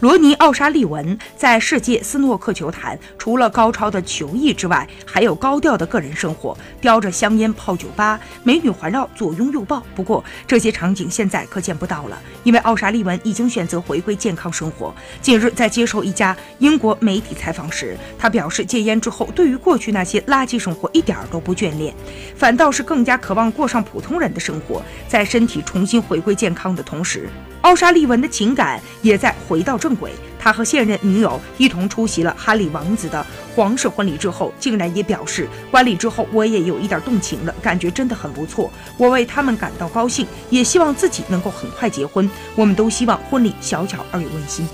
罗尼·奥沙利文在世界斯诺克球坛，除了高超的球艺之外，还有高调的个人生活，叼着香烟泡酒吧，美女环绕，左拥右抱。不过这些场景现在可见不到了，因为奥沙利文已经选择回归健康生活。近日在接受一家英国媒体采访时，他表示戒烟之后，对于过去那些垃圾生活一点都不眷恋，反倒是更加渴望过上普通人的生活。在身体重新回归健康的同时，奥沙利文的情感也在回到正轨。他和现任女友一同出席了哈里王子的皇室婚礼之后，竟然也表示，婚礼之后我也有一点动情了，感觉真的很不错。我为他们感到高兴，也希望自己能够很快结婚。我们都希望婚礼小巧而又温馨。